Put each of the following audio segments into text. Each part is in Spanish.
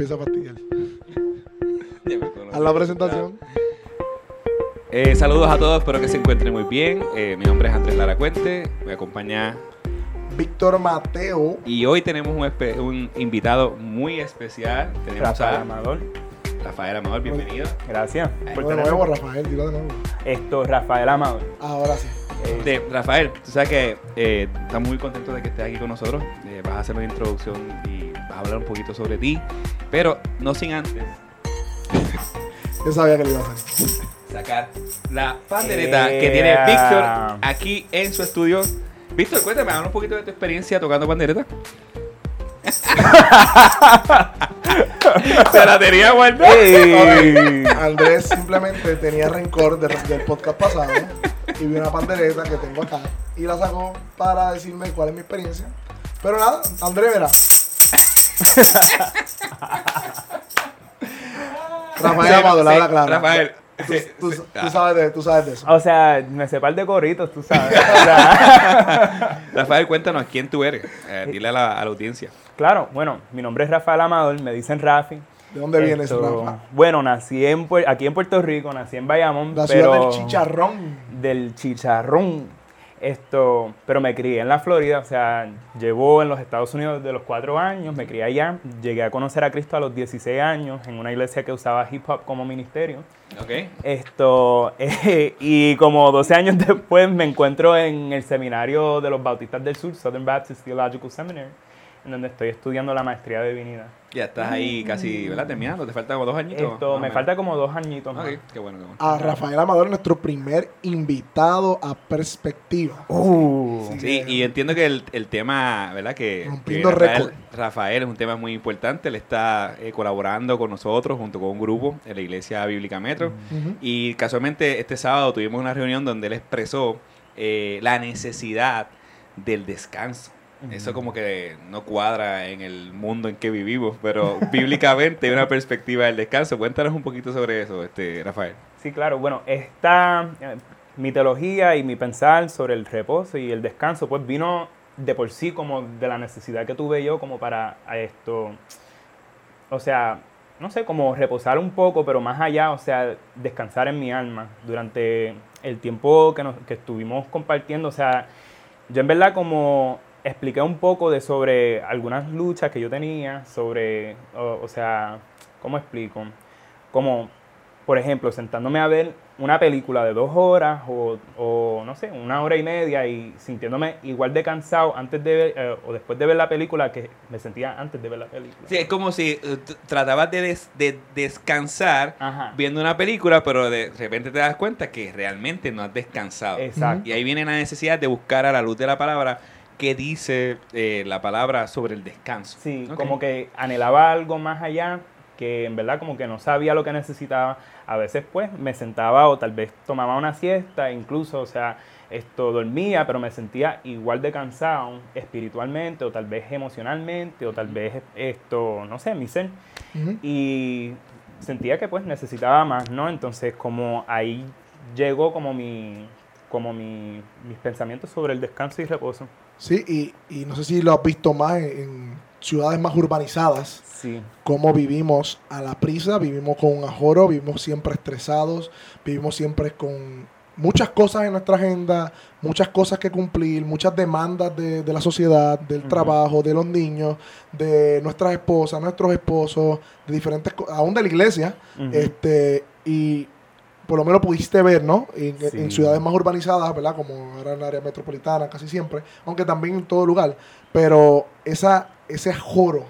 empieza a fastidiar. La presentación. Eh, saludos a todos, espero que se encuentren muy bien. Eh, mi nombre es Andrés Lara Cuente, me acompaña Víctor Mateo. y hoy tenemos un, invitado muy especial. Tenemos Rafael a Amador. Rafael Amador, bienvenido. Gracias por De nuevo, Rafael, dilo de nuevo. Esto, Rafael Amador. Ahora sí. Eh, De, Rafael, tú sabes que eh, estamos muy contentos de que estés aquí con nosotros. Eh, vas a hacer una introducción y vas a hablar un poquito sobre ti, pero no sin antes Yo sabía que lo iba a hacer. sacar la pandereta que tiene. Víctor aquí en su estudio. Víctor, cuéntame, habla un poquito de tu experiencia tocando pandereta. Se la tenía guardada. Andrés simplemente tenía rencor de- del podcast pasado y vi una pandereta que tengo acá y la sacó para decirme cuál es mi experiencia. Pero nada, Andrés verá. Rafael Amado, la habla clara. Rafael. Tú, sabes de, tú sabes de eso. O sea, me sé par de coritos, tú sabes. O sea, Rafael, cuéntanos quién tú eres. Eh, dile a la, a la audiencia. claro, bueno, mi nombre es Rafael Amador, me dicen Rafi. ¿De dónde vienes, Esto, Rafa? Bueno, nací en, aquí en Puerto Rico, nací en Bayamón. La ciudad pero, del chicharrón. Del chicharrón. Esto, pero me crié en la Florida, o sea, llevo en los Estados Unidos desde los cuatro años, me crié allá, llegué a conocer a Cristo a los 16 años en una iglesia que usaba hip hop como ministerio. ¿Ok? Esto, eh, y como 12 años después me encuentro en el seminario de los Bautistas del Sur, Southern Baptist Theological Seminary, en donde estoy estudiando la maestría de divinidad. Ya estás ahí casi, ¿verdad? Terminando. Te faltan como dos añitos. más Esto, me falta como dos añitos más. Ok, qué bueno, qué bueno. A Rafael Amador, nuestro primer invitado a perspectiva. Uh, Sí, y entiendo que el, el tema, ¿verdad? Que, que Rompiendo Rafael, récord. Rafael es un tema muy importante. Él está eh, colaborando con nosotros junto con un grupo en la Iglesia Bíblica Metro. Y casualmente este sábado tuvimos una reunión donde él expresó eh, la necesidad del descanso. Eso como que no cuadra en el mundo en que vivimos, pero bíblicamente hay una perspectiva del descanso. Cuéntanos un poquito sobre eso, este Rafael. Sí, claro. Bueno, esta eh, mi teología y mi pensar sobre el reposo y el descanso, pues vino de por sí como de la necesidad que tuve yo como para esto, o sea, no sé, como reposar un poco, pero más allá, o sea, descansar en mi alma durante el tiempo que, nos, que estuvimos compartiendo, o sea, yo en verdad como expliqué un poco de sobre algunas luchas que yo tenía, sobre, o, o sea, ¿cómo explico? Como, por ejemplo, sentándome a ver una película de dos horas o, o, no sé, una hora y media y sintiéndome igual de cansado antes de ver, eh, o después de ver la película que me sentía antes de ver la película. Sí, es como si eh, tratabas de, des- de descansar Ajá. viendo una película, pero de repente te das cuenta que realmente no has descansado. Exacto. Y ahí viene la necesidad de buscar a la luz de la palabra qué dice eh, la palabra sobre el descanso. Sí, Ok. como que anhelaba algo más allá, que en verdad como que no sabía lo que necesitaba. A veces pues me sentaba o tal vez tomaba una siesta, incluso, o sea, esto dormía, pero me sentía igual de cansado espiritualmente o tal vez emocionalmente o tal vez esto, no sé, mi ser. Y sentía que pues necesitaba más, ¿no? Entonces como ahí llegó como mi como mi, mis pensamientos sobre el descanso y reposo. Sí, y, y no sé si lo has visto más en, en ciudades más urbanizadas, Sí. cómo vivimos a la prisa, vivimos con un ajoro, vivimos siempre estresados, vivimos siempre con muchas cosas en nuestra agenda, muchas cosas que cumplir, muchas demandas de, de la sociedad, del trabajo, de los niños, de nuestras esposas, nuestros esposos, de diferentes cosas, aún de la iglesia, este, y por lo menos pudiste ver, ¿no? En, Sí. en ciudades más urbanizadas, ¿verdad? Como ahora en el área metropolitana, casi siempre, aunque también en todo lugar. Pero esa, ese joro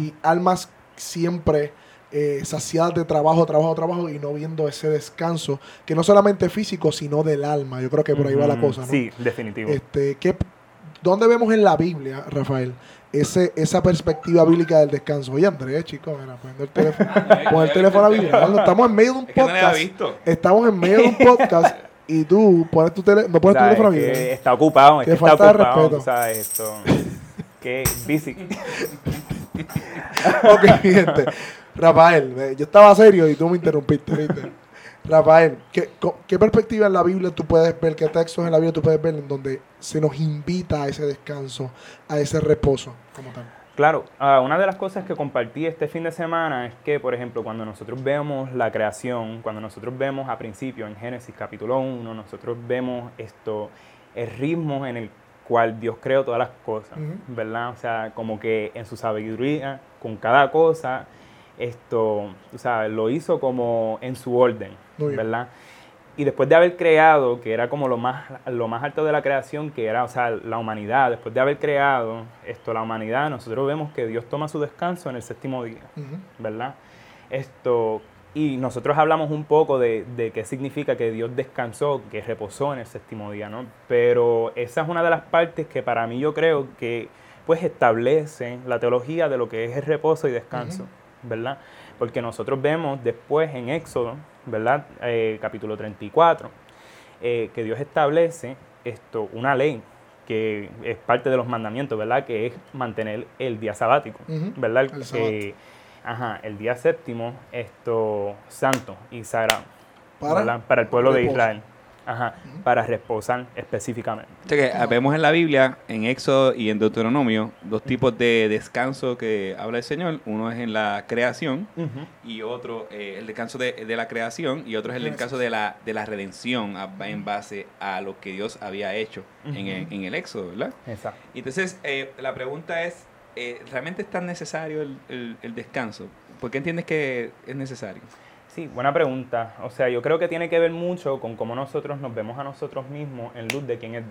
y almas siempre eh, saciadas de trabajo, trabajo, trabajo y no viendo ese descanso, que no solamente físico, sino del alma. Yo creo que por ahí va la cosa, ¿no? Sí, definitivo. Este, ¿qué, ¿Dónde vemos en la Biblia, Rafael, ese, esa perspectiva bíblica del descanso? Oye, Andrés, chicos, mira, poniendo el teléfono, pon el teléfono a Biblia. Estamos en medio de un Es que no podcast. Estamos en medio de un podcast y tú pones tu tele, no pones tu teléfono a que Biblia. está ocupado, es Qué que está falta de ocupado, respeto. sabes esto. que busy. Ok, gente. Rafael, eh, yo estaba serio y tú me interrumpiste, ¿viste? Rafael, ¿qué, ¿qué perspectiva en la Biblia tú puedes ver, qué textos en la Biblia tú puedes ver en donde se nos invita a ese descanso, a ese reposo como tal? Claro, ah, una de las cosas que compartí este fin de semana es que, por ejemplo, cuando nosotros vemos la creación, cuando nosotros vemos a principio en Génesis capítulo 1, nosotros vemos esto, el ritmo en el cual Dios creó todas las cosas, ¿verdad? O sea, como que en su sabiduría, con cada cosa, esto, o sea, lo hizo como en su orden, ¿verdad? y después de haber creado, que era como lo más, lo más alto de la creación, que era, o sea, la humanidad, después de haber creado esto, la humanidad, nosotros vemos que Dios toma su descanso en el séptimo día, ¿verdad? Esto, y nosotros hablamos un poco de, de, qué significa que Dios descansó, que reposó en el séptimo día, ¿no? Pero esa es una de las partes que para mí yo creo que pues establece la teología de lo que es el reposo y descanso, ¿verdad? Porque nosotros vemos después en Éxodo, ¿verdad? Eh, capítulo 34, eh, que Dios establece esto, una ley que es parte de los mandamientos, ¿verdad? Que es mantener el día sabático, ¿verdad? El, ajá, el día séptimo, esto santo y sagrado, ¿Para? Para el pueblo de Israel. Ajá, para reposar específicamente. O que vemos en la Biblia, en Éxodo y en Deuteronomio, dos tipos de descanso que habla el Señor. Uno es en la creación y otro, eh, el descanso de, la creación y otro es el descanso de la, de la redención en base a lo que Dios había hecho en, el, en, Éxodo, ¿verdad? Exacto. Entonces, eh, la pregunta es, eh, ¿realmente es tan necesario el, el descanso? ¿Por qué entiendes que es necesario? Sí, buena pregunta. O sea, yo creo que tiene que ver mucho con cómo nosotros nos vemos a nosotros mismos en luz de quién es,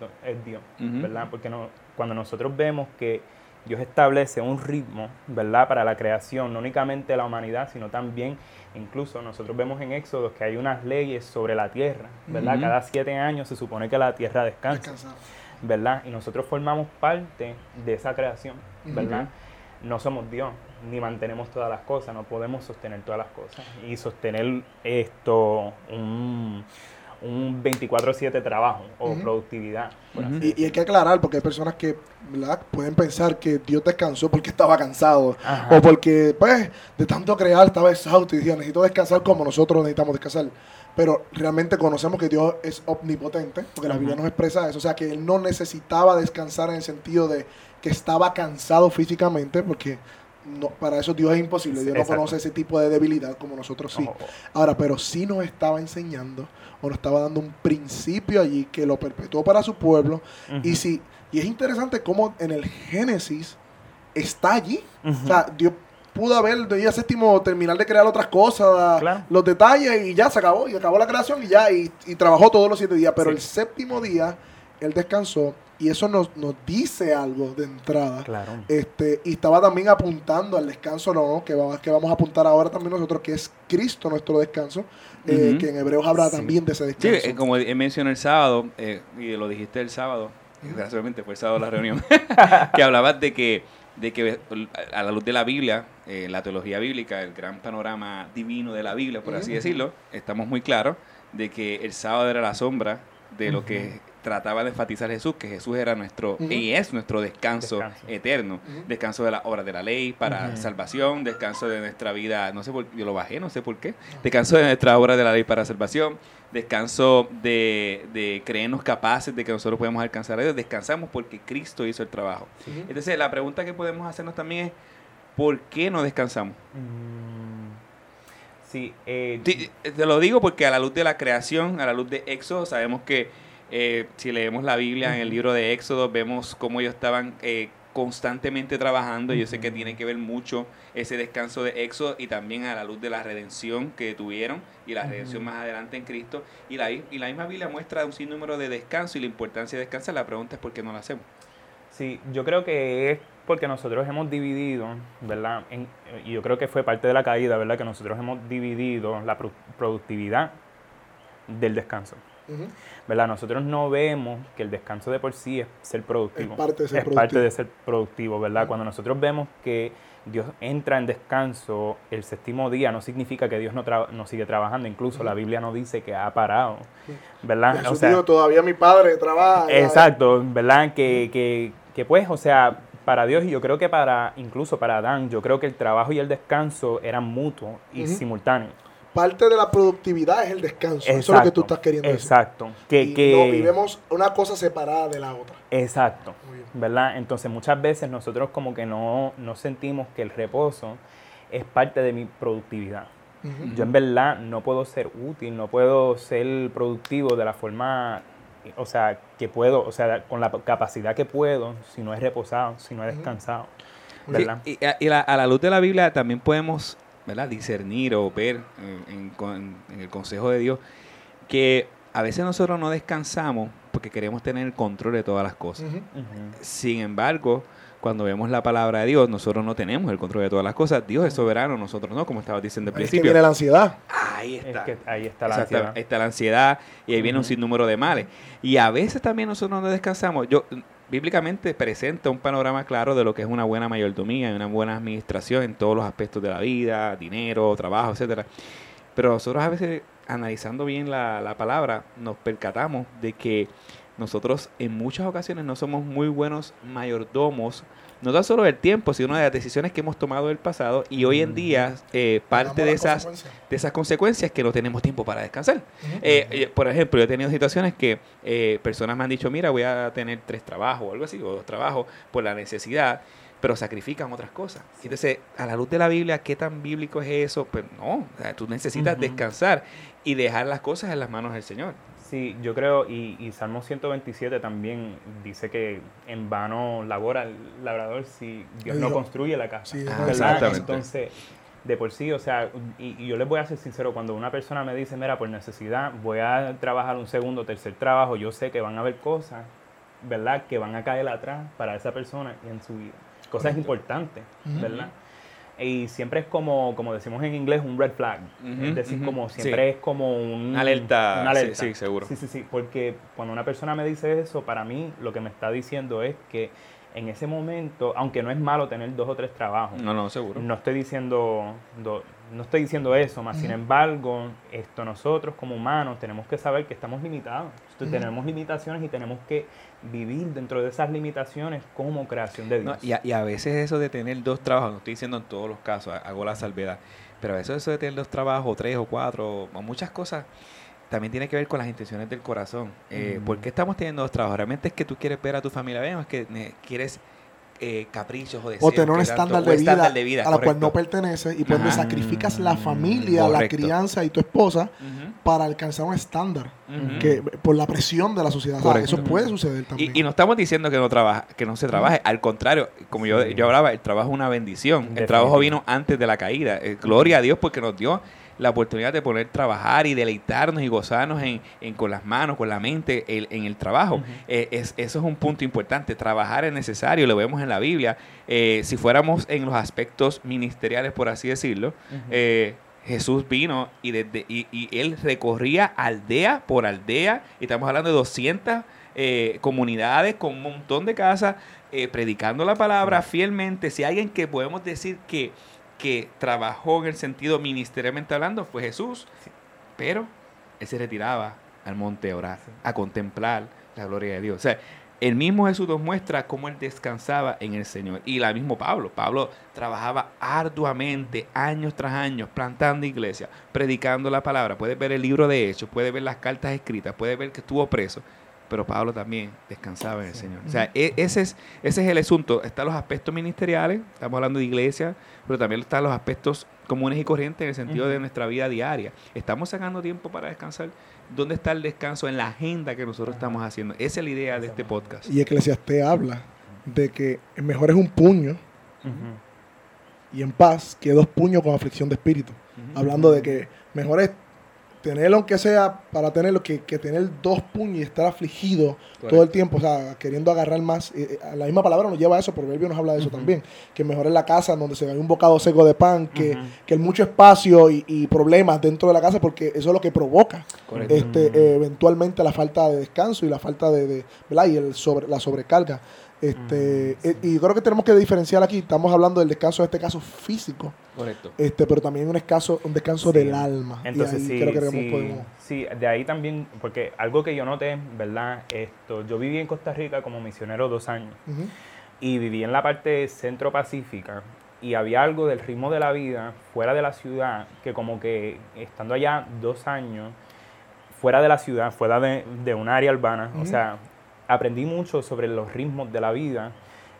Dios, ¿verdad? Porque no, cuando nosotros vemos que Dios establece un ritmo, ¿verdad? Para la creación, no únicamente la humanidad, sino también, incluso nosotros vemos en Éxodo que hay unas leyes sobre la tierra, ¿verdad? Cada siete años se supone que la tierra descansa, ¿verdad? Y nosotros formamos parte de esa creación, ¿verdad? No somos Dios, ni mantenemos todas las cosas, no podemos sostener todas las cosas. Y sostener esto, un, un 24-7 trabajo o productividad. y, hay que aclarar, porque hay personas que pueden pensar que Dios descansó porque estaba cansado, o porque pues de tanto crear estaba exhausto y decía, necesito descansar como nosotros necesitamos descansar. Pero realmente conocemos que Dios es omnipotente, porque la Biblia nos expresa eso, o sea que Él no necesitaba descansar en el sentido de que estaba cansado físicamente, porque no, para eso Dios es imposible. Dios no conoce ese tipo de debilidad como nosotros sí. Ahora, pero sí nos estaba enseñando o nos estaba dando un principio allí que lo perpetuó para su pueblo. Y sí, y es interesante cómo en el Génesis está allí. O sea, Dios pudo haber el día séptimo terminar de crear otras cosas, los detalles y ya se acabó. Y acabó la creación y ya, y, trabajó todos los siete días. Pero el séptimo día, él descansó y eso nos, nos dice algo de entrada. Claro. Este, y estaba también apuntando al descanso, no, que, vamos, que vamos a apuntar ahora también nosotros, que es Cristo nuestro descanso, eh, que en Hebreos habla también de ese descanso. Sí, eh, como mencioné el sábado, eh, y lo dijiste el sábado, desgraciadamente fue el sábado la reunión, que hablabas de que, de que a la luz de la Biblia, la teología bíblica, el gran panorama divino de la Biblia, por así decirlo, estamos muy claros de que el sábado era la sombra de lo que trataba de enfatizar Jesús, que Jesús era nuestro y es nuestro descanso, eterno, descanso de la obra de la ley para salvación, descanso de nuestra vida, no sé por yo lo bajé, no sé por qué, descanso de nuestra obra de la ley para salvación, descanso de, de creernos capaces de que nosotros podemos alcanzar a Dios, descansamos porque Cristo hizo el trabajo. Entonces la pregunta que podemos hacernos también es, ¿por qué no descansamos? Mm, sí, eh, te lo digo porque a la luz de la creación, a la luz de Éxodo, sabemos que eh, si leemos la Biblia en el libro de Éxodo, vemos cómo ellos estaban eh, constantemente trabajando. Yo sé que tiene que ver mucho ese descanso de Éxodo y también a la luz de la redención que tuvieron y la redención más adelante en Cristo. Y la, y la misma Biblia muestra un sinnúmero de descanso y la importancia de descansar. La pregunta es por qué no lo hacemos. Sí, yo creo que es porque nosotros hemos dividido, ¿verdad? y yo creo que fue parte de la caída, ¿verdad? Que nosotros hemos dividido la productividad del descanso. ¿Verdad? Nosotros no vemos que el descanso de por sí es ser productivo. Es parte de ser, productivo. Parte de ser productivo, ¿verdad? Cuando nosotros vemos que Dios entra en descanso el séptimo día, no significa que Dios no, no sigue trabajando. Incluso la Biblia no dice que ha parado, ¿verdad? O sea, todavía mi padre trabaja. Exacto, ¿verdad? Que, que, que pues, o sea, para Dios y yo creo que para incluso para Adán, yo creo que el trabajo y el descanso eran mutuos y simultáneos. Parte de la productividad es el descanso. Eso es lo que tú estás queriendo exacto. decir. Que, y que, no vivemos una cosa separada de la otra. Exacto. ¿Verdad? Entonces muchas veces nosotros como que no, no sentimos que el reposo es parte de mi productividad. Yo en verdad no puedo ser útil, no puedo ser productivo de la forma, o sea, que puedo, o sea, con la capacidad que puedo si no he reposado, si no he descansado. ¿verdad? y, a la luz de la Biblia también podemos ¿verdad? discernir o ver en, el consejo de Dios que a veces nosotros no descansamos porque queremos tener el control de todas las cosas. Sin embargo, cuando vemos la palabra de Dios, nosotros no tenemos el control de todas las cosas. Dios es soberano, nosotros no, como estaba diciendo al principio. Ahí viene la ansiedad. Ahí está. ahí está la ansiedad. Ahí está la ansiedad y ahí viene un sinnúmero de males. Y a veces también nosotros no descansamos. Yo bíblicamente presenta un panorama claro de lo que es una buena mayordomía y una buena administración en todos los aspectos de la vida, dinero, trabajo, etcétera. Pero nosotros a veces, analizando bien la, la palabra, nos percatamos de que nosotros en muchas ocasiones no somos muy buenos mayordomos, no tan solo del tiempo, sino de las decisiones que hemos tomado en el pasado y hoy en día eh, parte de esas, de esas consecuencias que no tenemos tiempo para descansar. Eh, eh, por ejemplo, yo he tenido situaciones que personas me han dicho, mira, voy a tener tres trabajos o algo así, o dos trabajos por la necesidad pero sacrifican otras cosas. Entonces, a la luz de la Biblia, ¿qué tan bíblico es eso? Pues no, tú necesitas descansar y dejar las cosas en las manos del Señor. Sí, yo creo, y, y, Salmo 127 también dice que en vano labora el labrador si Dios no construye la casa. Sí, exactamente. Entonces, de por sí, o sea, y, yo les voy a ser sincero, cuando una persona me dice, mira, por necesidad voy a trabajar un segundo o tercer trabajo, yo sé que van a haber cosas, ¿verdad?, que van a caer atrás para esa persona y en su vida. Cosas importantes, ¿verdad? Y siempre es como, como decimos en inglés, un red flag. es decir, como siempre es como un, una alerta. alerta. Sí, seguro. Sí, sí, sí. Porque cuando una persona me dice eso, para mí lo que me está diciendo es que en ese momento, aunque no es malo tener dos o tres trabajos. No, no, seguro. No estoy diciendo, no estoy diciendo eso, más sin embargo, esto nosotros como humanos tenemos que saber que estamos limitados. Tenemos limitaciones y tenemos que vivir dentro de esas limitaciones como creación de Dios. y, a, veces eso de tener dos trabajos, no estoy diciendo en todos los casos, hago la salvedad, pero a veces eso de tener dos trabajos, tres o cuatro, o muchas cosas, también tiene que ver con las intenciones del corazón. Eh, ¿Por qué estamos teniendo dos trabajos? ¿Realmente es que tú quieres ver a tu familia bien o es que quieres eh, caprichos o deseos. O tener un estándar de, vida a la cual no pertenece y pues sacrificas la familia, la crianza y tu esposa para alcanzar un estándar que por la presión de la sociedad. eso puede suceder también. Y, no estamos diciendo que no trabaja, que no se trabaje, al contrario, como yo, yo hablaba, el trabajo es una bendición. El trabajo vino antes de la caída. Eh, gloria a Dios porque nos dio la oportunidad de poder trabajar y deleitarnos y gozarnos en, con las manos, con la mente en el trabajo. Eh, es, eso es un punto importante. Trabajar es necesario, lo vemos en la Biblia. Eh, si fuéramos en los aspectos ministeriales, por así decirlo, eh, Jesús vino y, desde, y, él recorría aldea por aldea, y estamos hablando de 200 comunidades con un montón de casas, predicando la palabra fielmente. Si alguien que podemos decir que que trabajó en el sentido ministerialmente hablando fue Jesús, pero él se retiraba al monte a orar, a contemplar la gloria de Dios. O sea, el mismo Jesús nos muestra cómo él descansaba en el Señor. Y la mismo Pablo. Pablo trabajaba arduamente, años tras años, plantando iglesia, predicando la palabra. Puedes ver el libro de Hechos, puedes ver las cartas escritas, puedes ver que estuvo preso pero Pablo también descansaba en el Señor. O sea, e, ese es, ese es el asunto. Están los aspectos ministeriales, estamos hablando de iglesia, pero también están los aspectos comunes y corrientes en el sentido de nuestra vida diaria. ¿Estamos sacando tiempo para descansar? ¿Dónde está el descanso en la agenda que nosotros estamos haciendo? Esa es la idea de este podcast. Y Eclesiastés habla de que mejor es un puño y en paz que dos puños con aflicción de espíritu. Hablando de que mejor es tenerlo aunque sea para tenerlo, que, que tener dos puños y estar afligido todo el tiempo, o sea, queriendo agarrar más. Eh, eh, la misma palabra nos lleva a eso, Proverbio nos habla de eso también, que mejor es la casa donde se ve un bocado seco de pan, que, que el mucho espacio y, problemas dentro de la casa, porque eso es lo que provoca este, eh, eventualmente la falta de descanso y la falta de, de ¿verdad? y el sobre, la sobrecarga. Este, mm, eh, Y creo que tenemos que diferenciar aquí, estamos hablando del descanso, en este caso físico. Correcto. Este, pero también un descanso, un descanso del alma. Entonces, sí, creo que sí, sí, de ahí también, porque algo que yo noté, ¿verdad? Esto, yo viví en Costa Rica como misionero dos años y viví en la parte centro-pacífica y había algo del ritmo de la vida fuera de la ciudad que como que estando allá dos años, fuera de la ciudad, fuera de, de un área urbana, o sea, aprendí mucho sobre los ritmos de la vida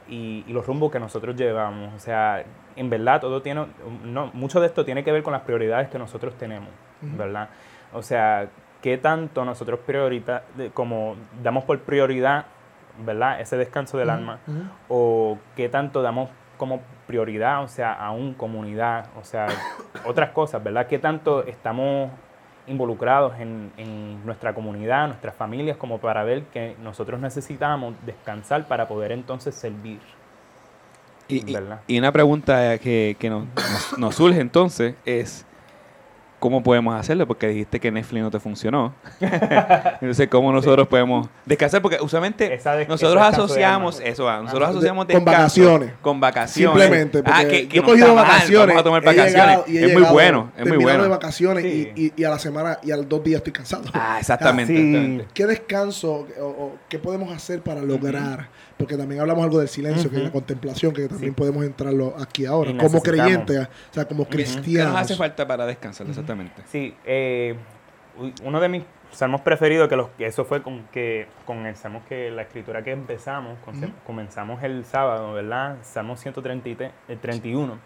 y, los rumbos que nosotros llevamos. O sea, en verdad todo tiene, no, mucho de esto tiene que ver con las prioridades que nosotros tenemos, ¿verdad? O sea, qué tanto nosotros priorita, como damos por prioridad, ¿verdad? Ese descanso del alma, o qué tanto damos como prioridad, o sea, a un comunidad, o sea, otras cosas, ¿verdad? ¿Qué tanto estamos involucrados en, en, nuestra comunidad, nuestras familias, como para ver que nosotros necesitamos descansar para poder entonces servir? Y, y, una pregunta que, que nos, nos surge entonces es, ¿cómo podemos hacerlo? Porque dijiste que Netflix no te funcionó. Entonces, ¿cómo nosotros podemos descansar? Porque usualmente nosotros asociamos eso, nosotros asociamos con vacaciones. Con vacaciones. Simplemente. Ah, que, yo he cogido vacaciones. vamos a tomar vacaciones. es muy bueno, es muy bueno. de vacaciones y, y, a la semana y a los dos días estoy cansado. Ah, exactamente. ¿Qué descanso o, qué podemos hacer para lograr? Porque también hablamos algo del silencio, que es la contemplación, que también podemos entrarlo aquí ahora, como creyentes, o sea, como cristianos. ¿Qué nos hace falta para descansar? Sí, eh, uno de mis salmos preferidos, que, los, que eso fue con que con el salmo que la escritura que empezamos, comenzamos el sábado, ¿verdad? Salmo 131. Eh,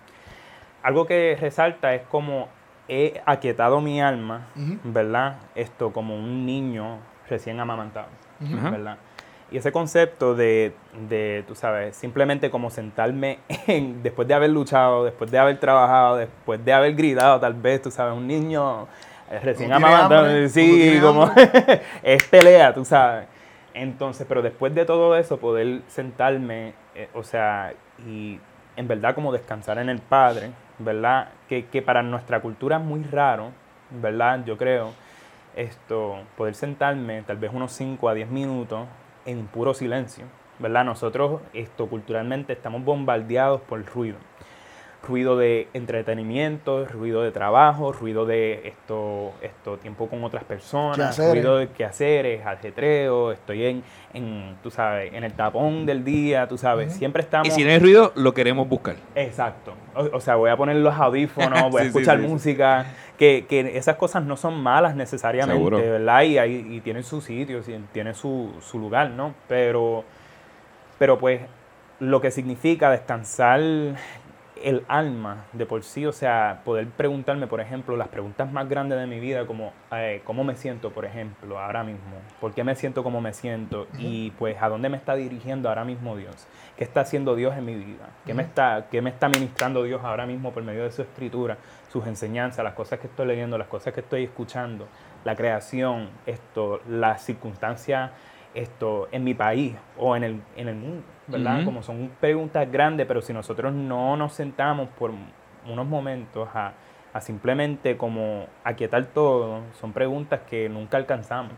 Algo que resalta es como he aquietado mi alma, ¿verdad? Esto como un niño recién amamantado, ¿verdad? Y ese concepto de, de, tú sabes, simplemente como sentarme en, después de haber luchado, después de haber trabajado, después de haber gritado, tal vez, tú sabes, un niño eh, recién amamantado, sí, como es pelea, tú sabes. Entonces, pero después de todo eso, poder sentarme, eh, o sea, y en verdad como descansar en el Padre, ¿verdad? Que, que para nuestra cultura es muy raro, ¿verdad? Yo creo, esto, poder sentarme tal vez unos 5 a 10 minutos en puro silencio, ¿verdad? Nosotros esto culturalmente estamos bombardeados por el ruido. Ruido de entretenimiento, ruido de trabajo, ruido de esto, esto tiempo con otras personas, ruido de quehaceres, ajetreo, estoy en, en, tú sabes, en el tapón del día, tú sabes, siempre estamos... Y si no hay ruido, lo queremos buscar. Exacto. O, sea, voy a poner los audífonos, voy a escuchar música, que, que, esas cosas no son malas necesariamente, ¿verdad? Y, hay, y tienen su sitio, tienen su, su lugar, ¿no? Pero, pero pues lo que significa descansar el alma de por sí, o sea, poder preguntarme, por ejemplo, las preguntas más grandes de mi vida, como eh, cómo me siento, por ejemplo, ahora mismo, por qué me siento como me siento y pues a dónde me está dirigiendo ahora mismo Dios, qué está haciendo Dios en mi vida, qué, me, está, qué me está ministrando Dios ahora mismo por medio de su escritura, sus enseñanzas, las cosas que estoy leyendo, las cosas que estoy escuchando, la creación, esto, las circunstancias esto en mi país o en el, en el mundo, ¿verdad? Como son preguntas grandes, pero si nosotros no nos sentamos por unos momentos a, a simplemente como aquietar todo, son preguntas que nunca alcanzamos.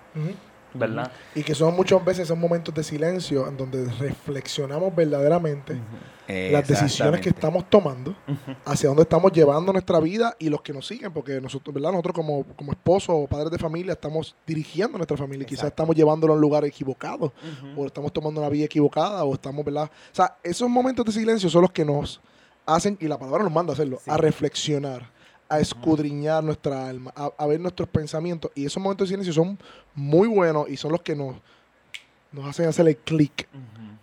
¿Verdad? Y que son muchas veces esos momentos de silencio en donde reflexionamos verdaderamente las decisiones que estamos tomando, hacia dónde estamos llevando nuestra vida y los que nos siguen, porque nosotros, ¿verdad? Nosotros como, como esposos o padres de familia estamos dirigiendo nuestra familia, quizás estamos llevándolo a un lugar equivocado, o estamos tomando una vía equivocada, o estamos, ¿verdad? O sea, esos momentos de silencio son los que nos hacen, y la palabra nos manda a hacerlo, a reflexionar a escudriñar nuestra alma, a, ver nuestros pensamientos. Y esos momentos de silencio son muy buenos y son los que nos, nos hacen hacer el clic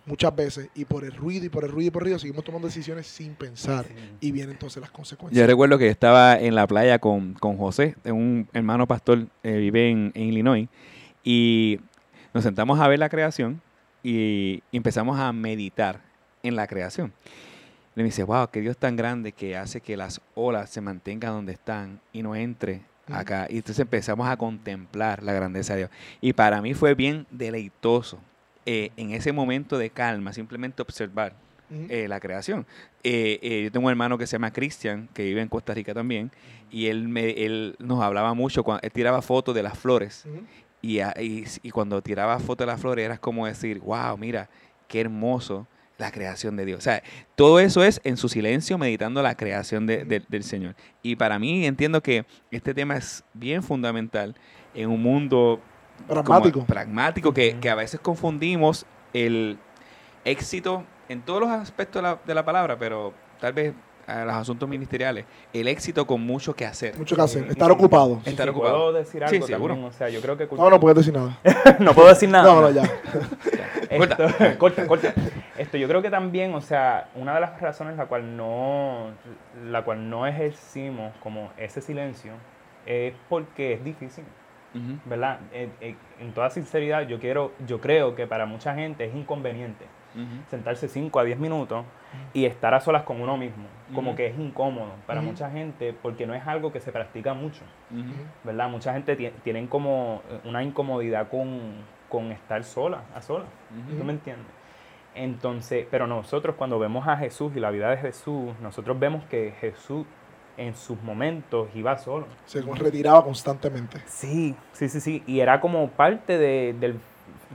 muchas veces. Y por el ruido y por el ruido y por el ruido seguimos tomando decisiones sin pensar. Y vienen entonces las consecuencias. Yo recuerdo que estaba en la playa con, con José, un hermano pastor, eh, vive en, en Illinois. Y nos sentamos a ver la creación y empezamos a meditar en la creación le dice, wow, que Dios tan grande que hace que las olas se mantengan donde están y no entre acá. Y entonces empezamos a contemplar la grandeza de Dios. Y para mí fue bien deleitoso eh, en ese momento de calma, simplemente observar eh, la creación. Eh, yo tengo un hermano que se llama Cristian, que vive en Costa Rica también, y él, me, él nos hablaba mucho, cuando, él tiraba fotos de las flores. y, y, y, cuando tiraba fotos de las flores era como decir, wow, mira, qué hermoso la creación de Dios. O sea, todo eso es en su silencio, meditando la creación del Señor. Y para mí entiendo que este tema es bien fundamental en un mundo pragmático, pragmático que, a veces confundimos el éxito en todos los aspectos de la, palabra, pero tal vez a los asuntos ministeriales, el éxito con mucho que hacer. Mucho que hacer. Estar ocupado. Estar ocupado. puedo decir Sí, algo seguro. también, o sea, yo creo que No, no puedes decir nada. no puedo decir nada. No, no, ya. Esto, corta, corta. Esto, yo creo que también, o sea, una de las razones la cual no, la cual no ejercimos como ese silencio es porque es difícil. ¿verdad? En, en- en toda sinceridad, yo quiero, yo creo que para mucha gente es inconveniente sentarse 5 a 10 minutos y estar a solas con uno mismo, como que es incómodo para mucha gente porque no es algo que se practica mucho. ¿verdad? Mucha gente tie- tienen como eh, una incomodidad con, con estar sola, a sola. ¿tú me entiendes? Entonces, pero nosotros cuando vemos a Jesús y la vida de Jesús, nosotros vemos que Jesús en sus momentos iba solo. Se retiraba constantemente. Sí, sí, sí, sí, y era como parte de, del,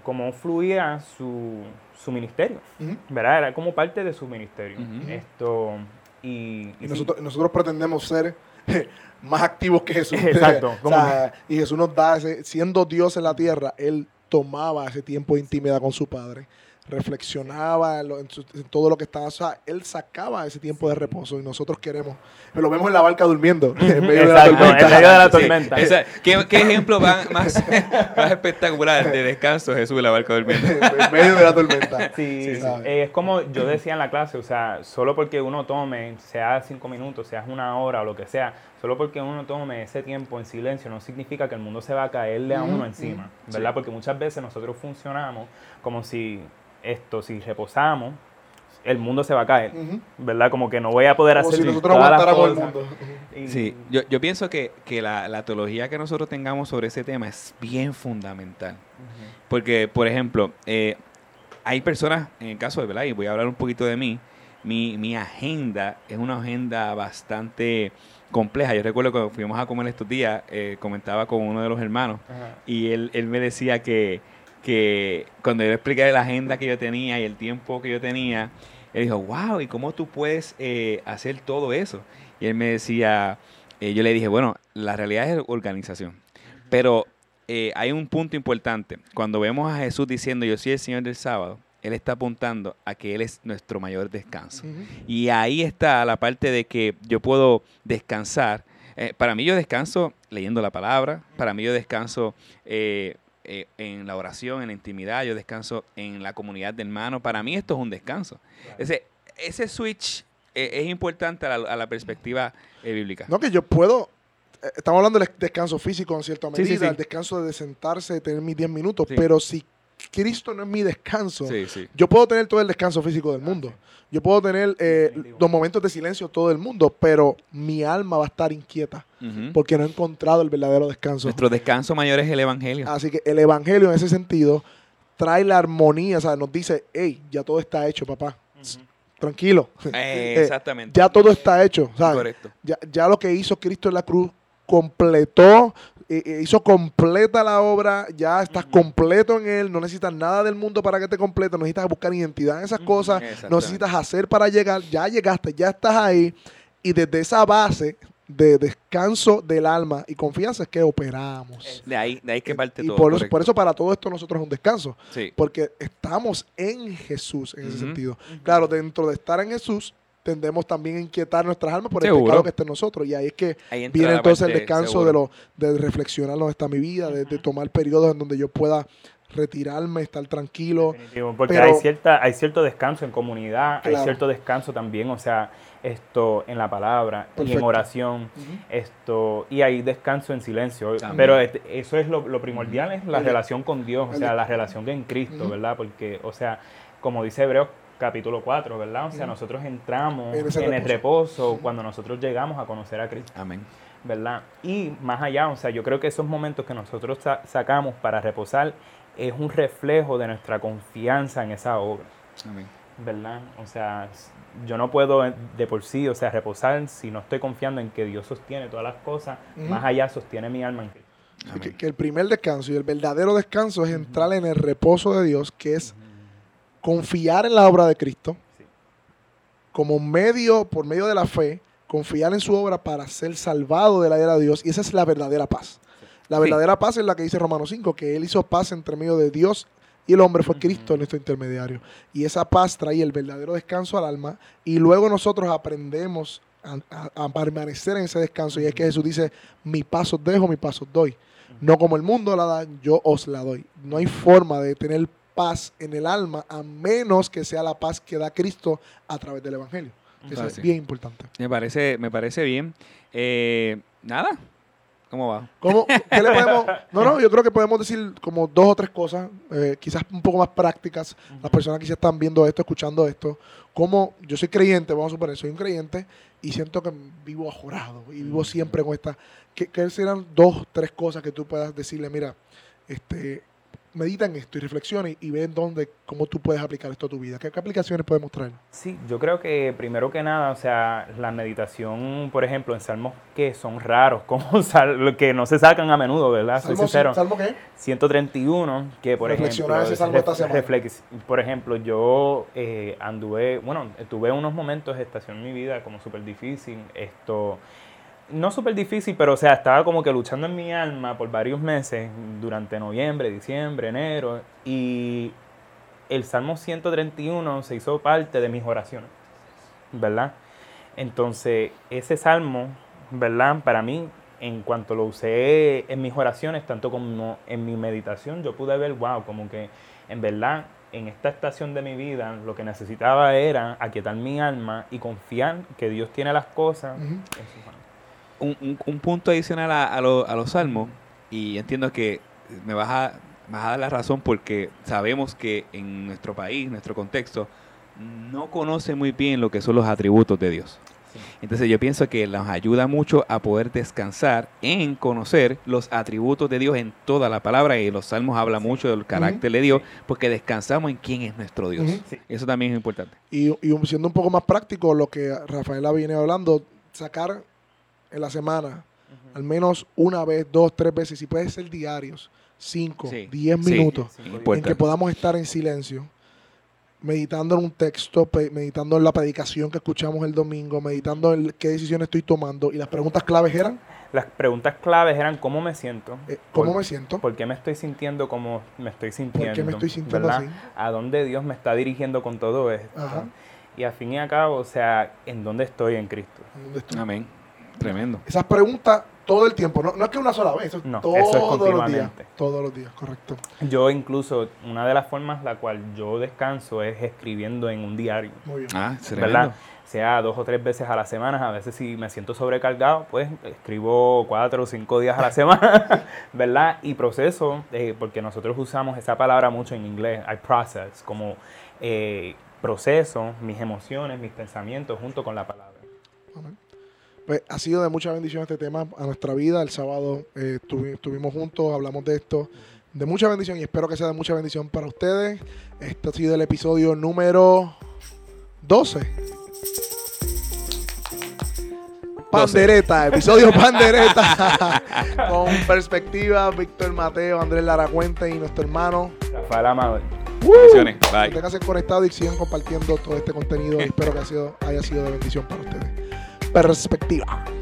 cómo fluía su, su ministerio. ¿verdad? Era como parte de su ministerio. Esto, y, Y y sí, nosotros, nosotros pretendemos ser más activos que Jesús. Exacto. O sea, y Jesús nos da ese, siendo Dios en la tierra, Él tomaba ese tiempo de intimidad con su Padre, reflexionaba en, lo- en su- en todo lo que estaba, o sea, Él sacaba ese tiempo de reposo y nosotros queremos, lo vemos en la barca durmiendo, en medio de la Exacto, tormenta. en medio de la Sí, tormenta. esa- ¿qué, qué ejemplo más, más, más espectacular de descanso Jesús en la barca durmiendo? en medio de la tormenta. Sí, Sí, sí. Eh, es como yo decía en la clase, o sea, solo porque uno tome, sea cinco minutos, sea una hora o lo que sea, solo porque uno tome ese tiempo en silencio no significa que el mundo se va a caerle a uno encima. ¿verdad? Sí. Porque muchas veces nosotros funcionamos como si esto, si reposamos, el mundo se va a caer. ¿verdad? Como que no voy a poder Como hacer si nosotros todas las aguantáramos el mundo. Y- Sí, yo, yo pienso que, que la, la teología que nosotros tengamos sobre ese tema es bien fundamental. Porque, por ejemplo, eh, hay personas, en el caso de, ¿verdad? Y voy a hablar un poquito de mí, mi, mi agenda es una agenda bastante compleja. Yo recuerdo cuando fuimos a comer estos días, eh, comentaba con uno de los hermanos Ajá. y él, él me decía que, que cuando yo le expliqué la agenda que yo tenía y el tiempo que yo tenía, él dijo, wow, ¿y cómo tú puedes eh, hacer todo eso? Y él me decía, eh, yo le dije, bueno, la realidad es organización, pero eh, hay un punto importante. Cuando vemos a Jesús diciendo, yo soy el Señor del sábado, Él está apuntando a que Él es nuestro mayor descanso. Y ahí está la parte de que yo puedo descansar. Eh, para mí yo descanso leyendo la palabra, para mí yo descanso eh, eh, en la oración, en la intimidad, yo descanso en la comunidad de hermanos. Para mí esto es un descanso. Ese, ese switch es importante a la, a la perspectiva bíblica. No, que yo puedo. Estamos hablando del descanso físico en cierta medida, sí, sí. el descanso de sentarse, de tener mis 10 minutos, pero si Cristo no es mi descanso, Sí, sí. yo puedo tener todo el descanso físico del mundo. Yo puedo tener eh, los momentos de silencio todo el mundo, pero mi alma va a estar inquieta porque no he encontrado el verdadero descanso. Nuestro descanso mayor es el Evangelio. Así que el evangelio en ese sentido trae la armonía, o sea, nos dice, hey, ya todo está hecho, papá. Tranquilo. Eh, Eh, exactamente. ya todo está hecho. ¿sabes? Correcto. Ya, ya lo que hizo Cristo en la cruz completó, eh, hizo completa la obra, ya estás completo en él, no necesitas nada del mundo para que te complete, no necesitas buscar identidad en esas cosas, no necesitas hacer para llegar, ya llegaste, ya estás ahí, y desde esa base de descanso del alma y confianza es que operamos. De ahí, de ahí que parte y todo. por eso, correcto. por eso para todo esto nosotros es un descanso, Sí. porque estamos en Jesús en ese sentido. Claro, dentro de estar en Jesús, tendemos también a inquietar nuestras almas por el Seguro. pecado que está en nosotros. Y ahí es que Ahí viene entonces el descanso seguro. de, lo, de reflexionar dónde está mi vida, de, tomar periodos en donde yo pueda retirarme, estar tranquilo. Definitivo, porque Pero- hay cierta hay cierto descanso en comunidad, hay cierto descanso también, o sea, esto en la palabra y en oración, esto y hay descanso en silencio, También. pero este- eso es lo, lo primordial es la El- relación con Dios, o el- sea, la relación en Cristo. ¿verdad? Porque, o sea, como dice Hebreos capítulo 4, ¿verdad? O sea, nosotros entramos En el reposo. cuando nosotros llegamos a conocer a Cristo. Amén. ¿verdad? Y más allá, o sea, yo creo que esos momentos que nosotros sa- sacamos para reposar es un reflejo de nuestra confianza en esa obra, Amén. ¿verdad? O sea, yo no puedo eh, de por sí, o sea, reposar si no estoy confiando en que Dios sostiene todas las cosas, más allá sostiene mi alma en Cristo. Que el primer descanso y el verdadero descanso es entrar en el reposo de Dios, que es confiar en la obra de Cristo Sí. como medio, por medio de la fe, confiar en su obra para ser salvado de la ira de Dios. Y esa es la verdadera paz. La Sí. verdadera paz es la que dice Romanos 5, que Él hizo paz entre medio de Dios y el hombre fue Cristo nuestro intermediario. Y esa paz trae el verdadero descanso al alma y luego nosotros aprendemos a, a- a permanecer en ese descanso y es que Jesús dice, mi paso os dejo, mi paso os doy. No como el mundo la da, yo os la doy. No hay forma de tener paz en el alma a menos que sea la paz que da Cristo a través del Evangelio. Eso es bien importante. Me parece, me parece bien. Eh, nada. ¿Cómo va? ¿Cómo, ¿Qué le podemos.? No, no, yo creo que podemos decir como dos o tres cosas, eh, quizás un poco más prácticas. Las personas que ya están viendo esto, escuchando esto. Como yo soy creyente, vamos a suponer, soy un creyente y siento que vivo ajorado y vivo siempre con esta. ¿Qué, qué serán dos, tres cosas que tú puedas decirle, mira, este, medita en esto y reflexiona y, ve en dónde, cómo tú puedes aplicar esto a tu vida? ¿Qué, qué aplicaciones podemos traer? Sí, yo creo que primero que nada, o sea, la meditación, por ejemplo, en salmos que son raros, como sal- que no se sacan a menudo, ¿verdad? Soy ¿Salmo, sincero. ¿Salmo qué? 131, que por Reflexionar ejemplo, ese salmo esta semana. por ejemplo, yo eh, anduve, bueno, tuve unos momentos de estación en mi vida como súper difícil, esto, no súper difícil, pero o sea, estaba como que luchando en mi alma por varios meses, durante noviembre, diciembre, enero, y el Salmo 131 se hizo parte de mis oraciones, ¿verdad? Entonces, ese salmo, ¿verdad? Para mí, en cuanto lo usé en mis oraciones, tanto como en mi meditación, yo pude ver, wow, como que en verdad, en esta estación de mi vida, lo que necesitaba era aquietar mi alma y confiar que Dios tiene las cosas en sus manos. Un, un- un punto adicional a, a lo- a los salmos, y entiendo que me vas a, me vas a dar la razón porque sabemos que en nuestro país, nuestro contexto, no conoce muy bien lo que son los atributos de Dios. Sí. Entonces yo pienso que nos ayuda mucho a poder descansar en conocer los atributos de Dios en toda la palabra y los salmos habla mucho del carácter de Dios porque descansamos en quién es nuestro Dios. Sí. Eso también es importante. Y, y siendo un poco más práctico, lo que Rafaela viene hablando, sacar en la semana al menos una vez, dos, tres veces, si puede ser diarios, cinco, Sí, diez minutos, Sí, en importante. que podamos estar en silencio, meditando en un texto, meditando en la predicación que escuchamos el domingo, meditando en qué decisiones estoy tomando. Y las preguntas claves eran, Las preguntas claves eran cómo me siento, eh, ¿cómo Por- me siento? por qué me estoy sintiendo como me estoy sintiendo, ¿Por qué me estoy sintiendo ¿verdad? así? a dónde Dios me está dirigiendo con todo esto. Ajá. Y al fin y al cabo, o sea, en dónde estoy en Cristo. ¿Dónde estoy? Amén. Tremendo. Esas preguntas todo el tiempo, no, no es que una sola vez, eso es No, todos eso es los días. continuamente. Todos los días, correcto. Yo incluso, una de las formas la cual yo descanso es escribiendo en un diario, Muy bien. Ah, tremendo. ¿verdad? Sea dos o tres veces a la semana, a veces si me siento sobrecargado, pues escribo cuatro o cinco días a la semana, ¿verdad? Y proceso, eh, porque nosotros usamos esa palabra mucho en inglés, I process, como eh, proceso mis emociones, mis pensamientos junto con la palabra. Amén. Pues ha sido de mucha bendición este tema a nuestra vida. El sábado eh, estuvi- estuvimos juntos, hablamos de esto. De mucha bendición y espero que sea de mucha bendición para ustedes. Este ha sido el episodio número 12. Pandereta, episodio Pandereta. Con perspectiva, Víctor Mateo, Andrés Lara Cuente y nuestro hermano. Rafael Amador. Bendiciones. Que Bye. tengan conectados y sigan compartiendo todo este contenido. y espero que ha sido- haya sido de bendición para ustedes. Perspectiva.